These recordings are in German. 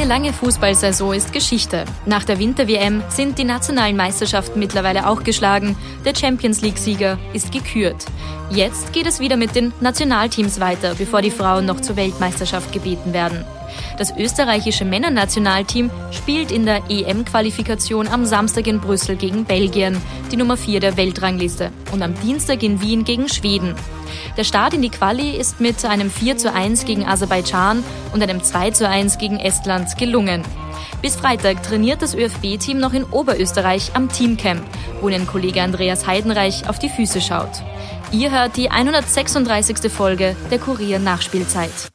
Eine lange Fußballsaison ist Geschichte. Nach der Winter-WM sind die nationalen Meisterschaften mittlerweile auch geschlagen. Der Champions League-Sieger ist gekürt. Jetzt geht es wieder mit den Nationalteams weiter, bevor die Frauen noch zur Weltmeisterschaft gebeten werden. Das österreichische Männernationalteam spielt in der EM-Qualifikation am Samstag in Brüssel gegen Belgien, die Nummer 4 der Weltrangliste, und am Dienstag in Wien gegen Schweden. Der Start in die Quali ist mit einem 4 zu 1 gegen Aserbaidschan und einem 2 zu 1 gegen Estland gelungen. Bis Freitag trainiert das ÖFB-Team noch in Oberösterreich am Teamcamp, wo Ihnen Kollege Andreas Heidenreich auf die Füße schaut. Ihr hört die 136. Folge der Kurier Nachspielzeit.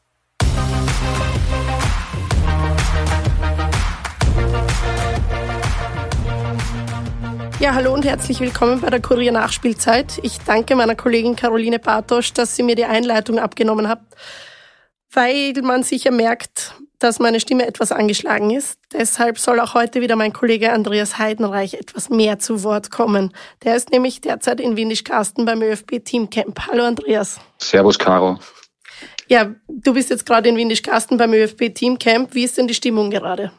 Ja, hallo und herzlich willkommen bei der Kurier Nachspielzeit. Ich danke meiner Kollegin Caroline Bartosch, dass sie mir die Einleitung abgenommen hat, weil man sicher merkt, dass meine Stimme etwas angeschlagen ist. Deshalb soll auch heute wieder mein Kollege Andreas Heidenreich etwas mehr zu Wort kommen. Der ist nämlich derzeit in Windischkasten beim ÖFB Teamcamp. Hallo Andreas. Servus Caro. Ja, du bist jetzt gerade in Windischkasten beim ÖFB Teamcamp. Wie ist denn die Stimmung gerade?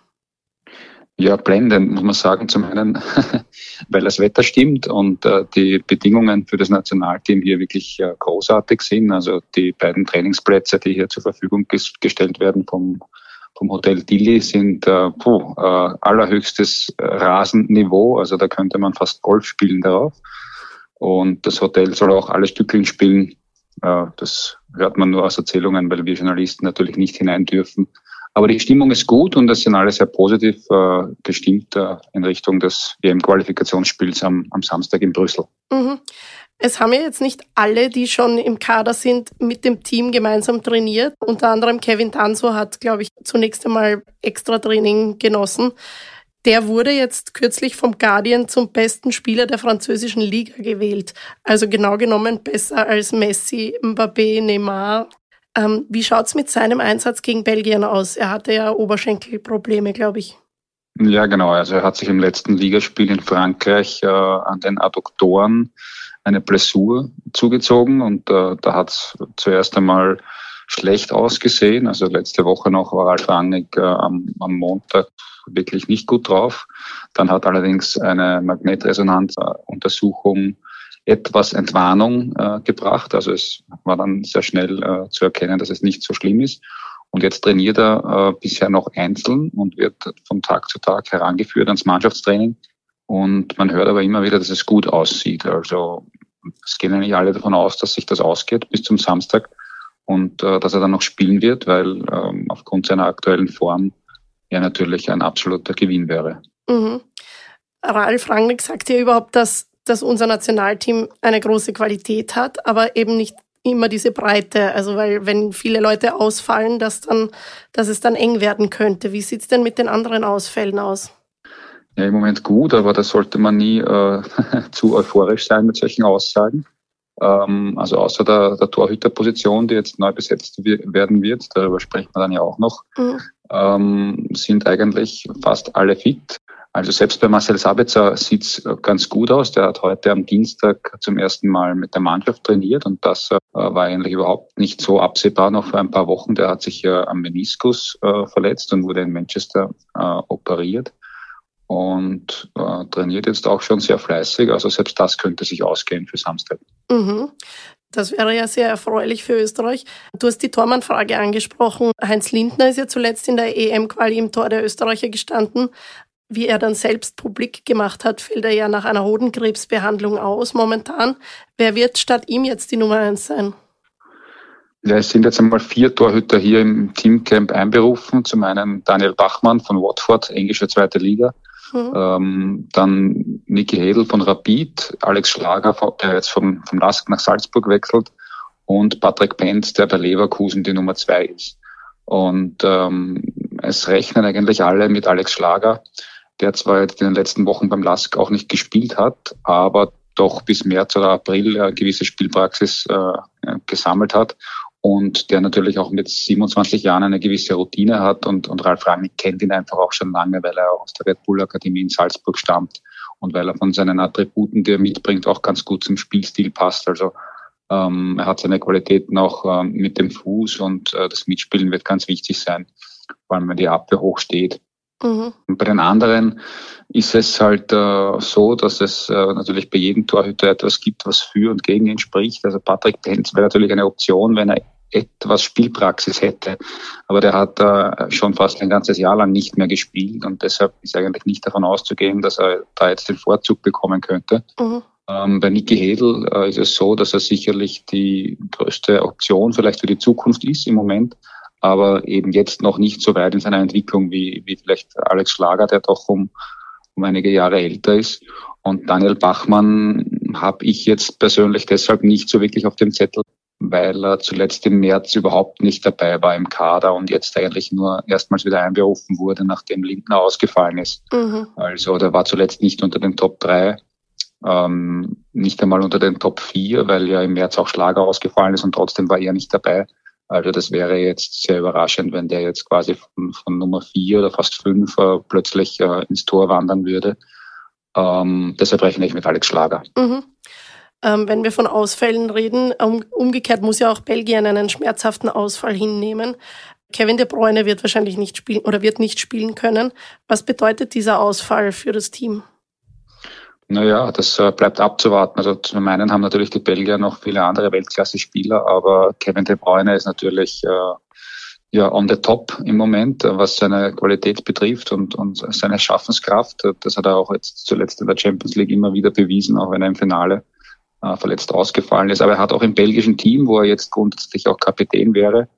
Ja, blendend, muss man sagen. Zum einen, weil das Wetter stimmt und äh, die Bedingungen für das Nationalteam hier wirklich äh, großartig sind. Also die beiden Trainingsplätze, die hier zur Verfügung ges gestellt werden vom, vom Hotel Dilly, sind äh, puh, äh, allerhöchstes Rasenniveau. Also da könnte man fast Golf spielen darauf. Und das Hotel soll auch alle Stückeln spielen. Äh, das hört man nur aus Erzählungen, weil wir Journalisten natürlich nicht hinein dürfen. Aber die Stimmung ist gut und das sind alle sehr positiv äh, gestimmt äh, in Richtung des WM-Qualifikationsspiels am, am Samstag in Brüssel. Mhm. Es haben ja jetzt nicht alle, die schon im Kader sind, mit dem Team gemeinsam trainiert. Unter anderem Kevin Tanso hat, glaube ich, zunächst einmal extra Training genossen. Der wurde jetzt kürzlich vom Guardian zum besten Spieler der französischen Liga gewählt. Also genau genommen besser als Messi, Mbappé, Neymar. Ähm, wie schaut's mit seinem Einsatz gegen Belgien aus? Er hatte ja Oberschenkelprobleme, glaube ich. Ja, genau. Also er hat sich im letzten Ligaspiel in Frankreich äh, an den Adduktoren eine Blessur zugezogen und äh, da hat es zuerst einmal schlecht ausgesehen. Also letzte Woche noch war Ralf Rangnick äh, am, am Montag wirklich nicht gut drauf. Dann hat allerdings eine Magnetresonanzuntersuchung etwas Entwarnung äh, gebracht. Also es war dann sehr schnell äh, zu erkennen, dass es nicht so schlimm ist. Und jetzt trainiert er äh, bisher noch einzeln und wird von Tag zu Tag herangeführt ans Mannschaftstraining. Und man hört aber immer wieder, dass es gut aussieht. Also es gehen eigentlich alle davon aus, dass sich das ausgeht bis zum Samstag und äh, dass er dann noch spielen wird, weil ähm, aufgrund seiner aktuellen Form er natürlich ein absoluter Gewinn wäre. Mhm. Ralf Rangnick sagt ja überhaupt, dass dass unser Nationalteam eine große Qualität hat, aber eben nicht immer diese Breite. Also weil wenn viele Leute ausfallen, dass dann, dass es dann eng werden könnte. Wie sieht's denn mit den anderen Ausfällen aus? Ja, im Moment gut, aber da sollte man nie äh, zu euphorisch sein mit solchen Aussagen. Ähm, also außer der, der Torhüterposition, die jetzt neu besetzt werden wird, darüber sprechen wir dann ja auch noch, mhm. ähm, sind eigentlich fast alle fit. Also selbst bei Marcel Sabitzer sieht's äh, ganz gut aus. Der hat heute am Dienstag zum ersten Mal mit der Mannschaft trainiert und das äh, war eigentlich überhaupt nicht so absehbar noch vor ein paar Wochen. Der hat sich ja am Meniskus äh, verletzt und wurde in Manchester operiert und äh, trainiert jetzt auch schon sehr fleißig. Also selbst das könnte sich ausgehen für Samstag. Mhm. Das wäre ja sehr erfreulich für Österreich. Du hast die Tormannfrage angesprochen. Heinz Lindner ist ja zuletzt in der EM-Quali im Tor der Österreicher gestanden wie er dann selbst publik gemacht hat, fällt er ja nach einer Hodenkrebsbehandlung aus momentan. Wer wird statt ihm jetzt die Nummer eins sein? Ja, es sind jetzt einmal vier Torhüter hier im Teamcamp einberufen. Zum einen Daniel Bachmann von Watford, englische zweite Liga. Mhm. Ähm, dann Niki Hedel von Rapid, Alex Schlager, der jetzt vom, vom Lask nach Salzburg wechselt und Patrick Penz, der bei Leverkusen die Nummer zwei ist. Und ähm, es rechnen eigentlich alle mit Alex Schlager der zwar jetzt in den letzten Wochen beim LASK auch nicht gespielt hat, aber doch bis März oder April äh, gewisse Spielpraxis äh, gesammelt hat und der natürlich auch mit 27 Jahren eine gewisse Routine hat und, und Ralf Rangnick kennt ihn einfach auch schon lange, weil er aus der Red Bull Akademie in Salzburg stammt und weil er von seinen Attributen, die er mitbringt, auch ganz gut zum Spielstil passt. Also ähm, er hat seine Qualitäten auch ähm, mit dem Fuß und äh, das Mitspielen wird ganz wichtig sein, vor allem wenn die Abwehr hoch steht. Mhm. Bei den anderen ist es halt äh, so, dass es äh, natürlich bei jedem Torhüter etwas gibt, was für und gegen ihn spricht. Also Patrick Benz wäre natürlich eine Option, wenn er etwas Spielpraxis hätte. Aber der hat äh, schon fast ein ganzes Jahr lang nicht mehr gespielt und deshalb ist eigentlich nicht davon auszugehen, dass er da jetzt den Vorzug bekommen könnte. Mhm. Ähm, bei Niki Hedel äh, ist es so, dass er sicherlich die größte Option vielleicht für die Zukunft ist im Moment, aber eben jetzt noch nicht so weit in seiner Entwicklung wie, wie vielleicht Alex Schlager, der doch um, um einige Jahre älter ist. Und Daniel Bachmann habe ich jetzt persönlich deshalb nicht so wirklich auf dem Zettel, weil er zuletzt im März überhaupt nicht dabei war im Kader und jetzt eigentlich nur erstmals wieder einberufen wurde, nachdem Lindner ausgefallen ist. Mhm. Also der war zuletzt nicht unter den Top 3 ähm, nicht einmal unter den Top 4, weil ja im März auch Schlager ausgefallen ist und trotzdem war er nicht dabei. Also das wäre jetzt sehr überraschend, wenn der jetzt quasi von, von Nummer 4 oder fast 5 äh, plötzlich äh, ins Tor wandern würde. Ähm, deshalb rechne ich mit Alex Schlager. Mhm. Ähm, wenn wir von Ausfällen reden, um, umgekehrt muss ja auch Belgien einen schmerzhaften Ausfall hinnehmen. Kevin De Bruyne wird wahrscheinlich nicht spielen oder wird nicht spielen können. Was bedeutet dieser Ausfall für das Team? Naja, das äh, bleibt abzuwarten. Also zum einen haben natürlich die Belgier noch viele andere Weltklasse-Spieler, aber Kevin De Bruyne ist natürlich äh, ja on the top im Moment, was seine Qualität betrifft und, und seine Schaffenskraft. Das hat er auch jetzt zuletzt in der Champions League immer wieder bewiesen, auch wenn er im Finale äh, verletzt ausgefallen ist. Aber er hat auch im belgischen Team, wo er jetzt grundsätzlich auch Kapitän wäre,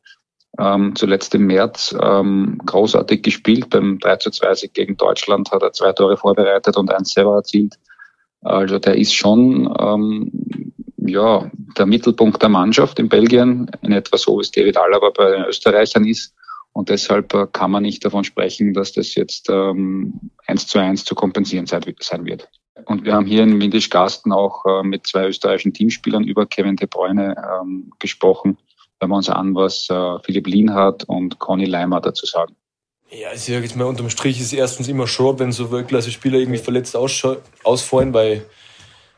ähm, zuletzt im März ähm, großartig gespielt. Beim 3 zu 2 Sieg gegen Deutschland hat er zwei Tore vorbereitet und eins selber erzielt. Also der ist schon ähm, ja der Mittelpunkt der Mannschaft in Belgien, in etwa so wie es David Alaba bei den Österreichern ist. Und deshalb äh, kann man nicht davon sprechen, dass das jetzt ähm, eins zu eins zu kompensieren sein, wird. Und wir haben hier in Windisch-Gasten auch äh, mit zwei österreichischen Teamspielern über Kevin De Bruyne ähm, gesprochen. Wenn wir uns an, was äh, Philipp Lienhardt und Conny Leimer dazu sagen. Ja, ich sage jetzt mal, unterm Strich ist erstens immer schade, wenn so Weltklasse-Spieler irgendwie verletzt ausfallen, weil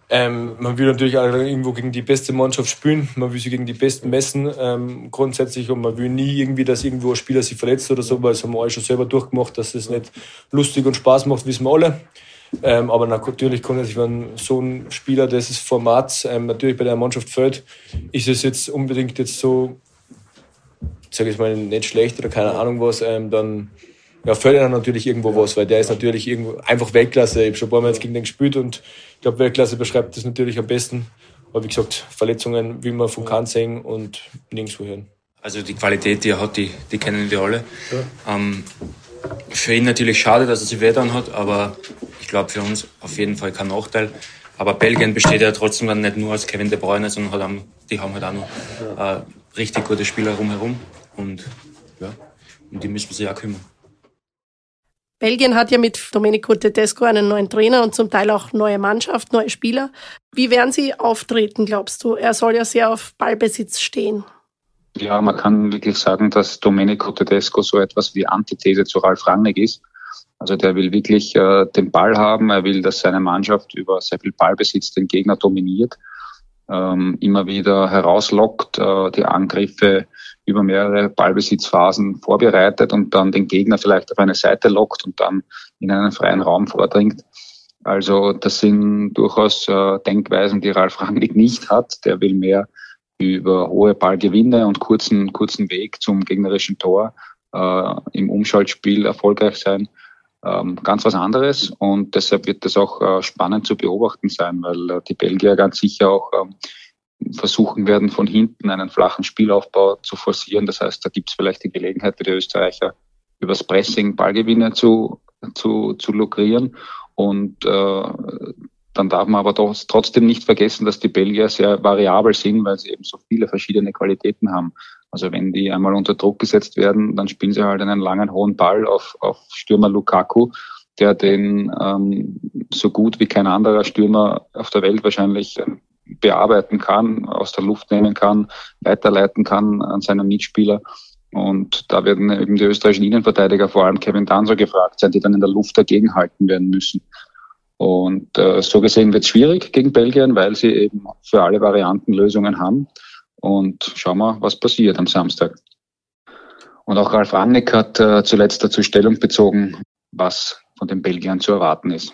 ähm, man will natürlich auch irgendwo gegen die beste Mannschaft spielen, man will sie gegen die Besten messen ähm, grundsätzlich und man will nie irgendwie, dass irgendwo ein Spieler sich verletzt oder so, weil das haben wir alle schon selber durchgemacht, dass es nicht lustig und Spaß macht, wissen wir alle. Ähm, aber natürlich kann sich, wenn so ein Spieler dieses Formats ähm, natürlich bei der Mannschaft fällt, ist es jetzt unbedingt jetzt so sage ich mal, nicht schlecht oder keine Ahnung was, ähm, dann ja, er natürlich irgendwo was, weil der ist natürlich irgendwo einfach Weltklasse. Ich habe schon ein paar Mal jetzt gegen den gespielt und ich glaube, Weltklasse beschreibt das natürlich am besten. Aber wie gesagt, Verletzungen will man von Kahn sehen und nirgendwo hören. Also die Qualität, die er hat, die, die kennen wir alle. Ja. Ähm, für ihn natürlich schade, dass er sich weh dann hat, aber ich glaube für uns auf jeden Fall kein Nachteil. Aber Belgien besteht ja trotzdem dann nicht nur aus Kevin De Bruyne, sondern hat auch, die haben halt auch noch äh, richtig gute Spieler rumherum. Und ja, um die müssen wir sich auch kümmern. Belgien hat ja mit Domenico Tedesco einen neuen Trainer und zum Teil auch neue Mannschaft, neue Spieler. Wie werden sie auftreten, glaubst du? Er soll ja sehr auf Ballbesitz stehen. Ja, man kann wirklich sagen, dass Domenico Tedesco so etwas wie Antithese zu Ralf Rangnick ist. Also der will wirklich äh, den Ball haben, er will, dass seine Mannschaft über sehr viel Ballbesitz den Gegner dominiert, ähm, immer wieder herauslockt, äh, die Angriffe über mehrere Ballbesitzphasen vorbereitet und dann den Gegner vielleicht auf eine Seite lockt und dann in einen freien Raum vordringt. Also das sind durchaus äh, Denkweisen, die Ralf Rangnick nicht hat. Der will mehr über hohe Ballgewinne und kurzen, kurzen Weg zum gegnerischen Tor äh, im Umschaltspiel erfolgreich sein. Ähm, ganz was anderes und deshalb wird das auch äh, spannend zu beobachten sein, weil äh, die Belgier ganz sicher auch ähm, versuchen werden, von hinten einen flachen Spielaufbau zu forcieren. Das heißt, da gibt es vielleicht die Gelegenheit für die Österreicher, übers Pressing Ballgewinne zu, zu, zu lukrieren. Und äh, dann darf man aber doch trotzdem nicht vergessen, dass die Belgier sehr variabel sind, weil sie eben so viele verschiedene Qualitäten haben. Also wenn die einmal unter Druck gesetzt werden, dann spielen sie halt einen langen hohen Ball auf, auf Stürmer Lukaku, der den ähm, so gut wie kein anderer Stürmer auf der Welt wahrscheinlich bearbeiten kann, aus der Luft nehmen kann, weiterleiten kann an seinen Mitspieler. Und da werden eben die österreichischen Innenverteidiger, vor allem Kevin Danzer, gefragt sein, die dann in der Luft dagegenhalten werden müssen. Und äh, so gesehen wird es schwierig gegen Belgien, weil sie eben für alle Varianten Lösungen haben. Und schauen wir, was passiert am Samstag. Und auch Ralf Rangnick hat äh, zuletzt dazu Stellung bezogen, was von den Belgiern zu erwarten ist.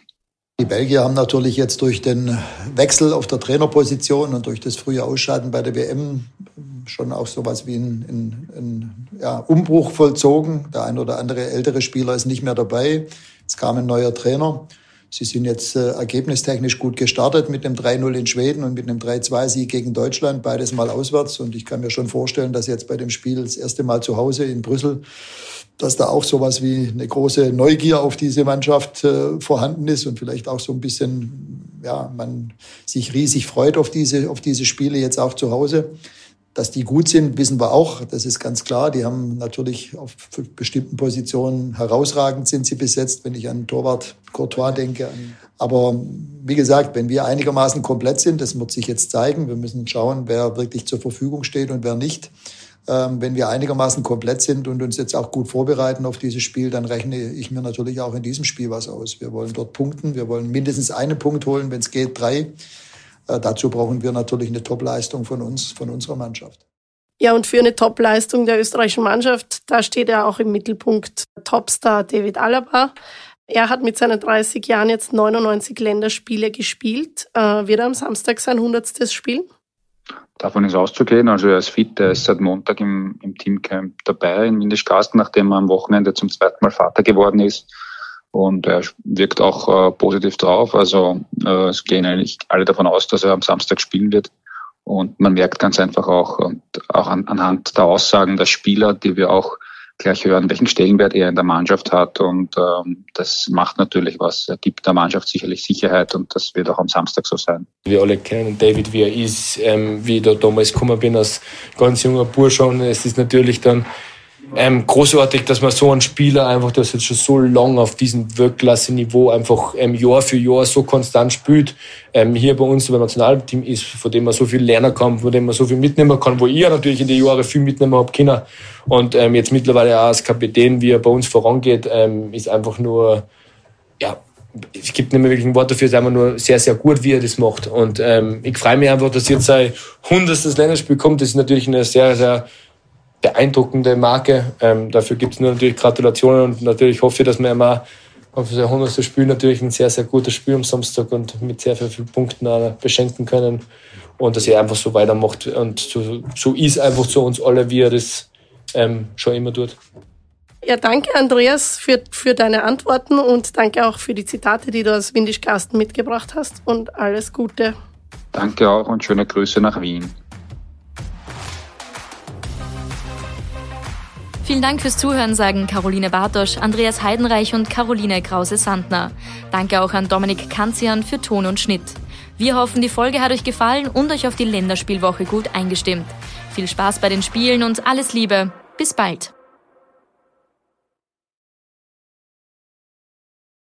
Die Belgier haben natürlich jetzt durch den Wechsel auf der Trainerposition und durch das frühe Ausscheiden bei der WM schon auch sowas wie ein, ein ja, Umbruch vollzogen. Der ein oder andere ältere Spieler ist nicht mehr dabei. Es kam ein neuer Trainer. Sie sind jetzt äh, ergebnistechnisch gut gestartet mit einem 3-0 in Schweden und mit einem 3-2-Sieg gegen Deutschland, beides mal auswärts. Und ich kann mir schon vorstellen, dass jetzt bei dem Spiel das erste Mal zu Hause in Brüssel, dass da auch sowas wie eine große Neugier auf diese Mannschaft äh, vorhanden ist und vielleicht auch so ein bisschen, ja, man sich riesig freut auf diese, auf diese Spiele jetzt auch zu Hause. Dass die gut sind, wissen wir auch. Das ist ganz klar. Die haben natürlich auf bestimmten Positionen herausragend sind sie besetzt, wenn ich an Torwart Courtois denke. Aber wie gesagt, wenn wir einigermaßen komplett sind, das wird sich jetzt zeigen. Wir müssen schauen, wer wirklich zur Verfügung steht und wer nicht. Ähm, wenn wir einigermaßen komplett sind und uns jetzt auch gut vorbereiten auf dieses Spiel, dann rechne ich mir natürlich auch in diesem Spiel was aus. Wir wollen dort punkten. Wir wollen mindestens einen Punkt holen, wenn es geht, drei. Äh, dazu brauchen wir natürlich eine Topleistung von uns, von unserer Mannschaft. Ja, und für eine Topleistung der österreichischen Mannschaft, da steht ja auch im Mittelpunkt Topstar David Alaba. Er hat mit seinen 30 Jahren jetzt 99 Länderspiele gespielt. Äh, wird er am Samstag sein 100. spielen? Davon ist auszugehen. Also er ist fit, er ist seit Montag im, im Teamcamp dabei in Windischgasten, nachdem er am Wochenende zum zweiten Mal Vater geworden ist. Und er wirkt auch äh, positiv drauf. Also äh, es gehen eigentlich alle davon aus, dass er am Samstag spielen wird. Und man merkt ganz einfach auch, und auch an, anhand der Aussagen der Spieler, die wir auch gleich hören, welchen Stellenwert er in der Mannschaft hat. Und ähm, das macht natürlich was. Er gibt der Mannschaft sicherlich Sicherheit und das wird auch am Samstag so sein. Wir alle kennen David, wie er ist, ähm, wie ich da damals gekommen bin als ganz junger Bursche. Und es ist natürlich dann ähm, großartig, dass man so einen Spieler einfach, der jetzt schon so lange auf diesem Weltklasse-Niveau einfach ähm, Jahr für Jahr so konstant spielt, ähm, hier bei uns beim Nationalteam ist, von dem man so viel lernen kann, von dem man so viel mitnehmen kann, wo ich natürlich in die Jahre viel mitnehmen habe können. Und ähm, jetzt mittlerweile auch als Kapitän, wie er bei uns vorangeht, ähm, ist einfach nur, ja, es gibt nicht mehr wirklich ein Wort dafür, es ist einfach nur sehr, sehr gut, wie er das macht. Und ähm, ich freue mich einfach, dass jetzt sein hundertstes Länderspiel kommt. Das ist natürlich eine sehr, sehr beeindruckende Marke. Ähm, dafür gibt es nur natürlich Gratulationen und natürlich hoffe ich, dass wir immer auf das 100. Spiel natürlich ein sehr, sehr gutes Spiel am Samstag und mit sehr, sehr vielen Punkten beschenken können und dass er einfach so weitermacht und so, so ist einfach zu uns alle, wie er das ähm, schon immer tut. Ja, danke Andreas für, für deine Antworten und danke auch für die Zitate, die du aus Windischkasten mitgebracht hast und alles Gute. Danke auch und schöne Grüße nach Wien. Vielen Dank fürs Zuhören, sagen Caroline Bartosch, Andreas Heidenreich und Caroline Krause-Sandner. Danke auch an Dominik Kanzian für Ton und Schnitt. Wir hoffen, die Folge hat euch gefallen und euch auf die Länderspielwoche gut eingestimmt. Viel Spaß bei den Spielen und alles Liebe. Bis bald.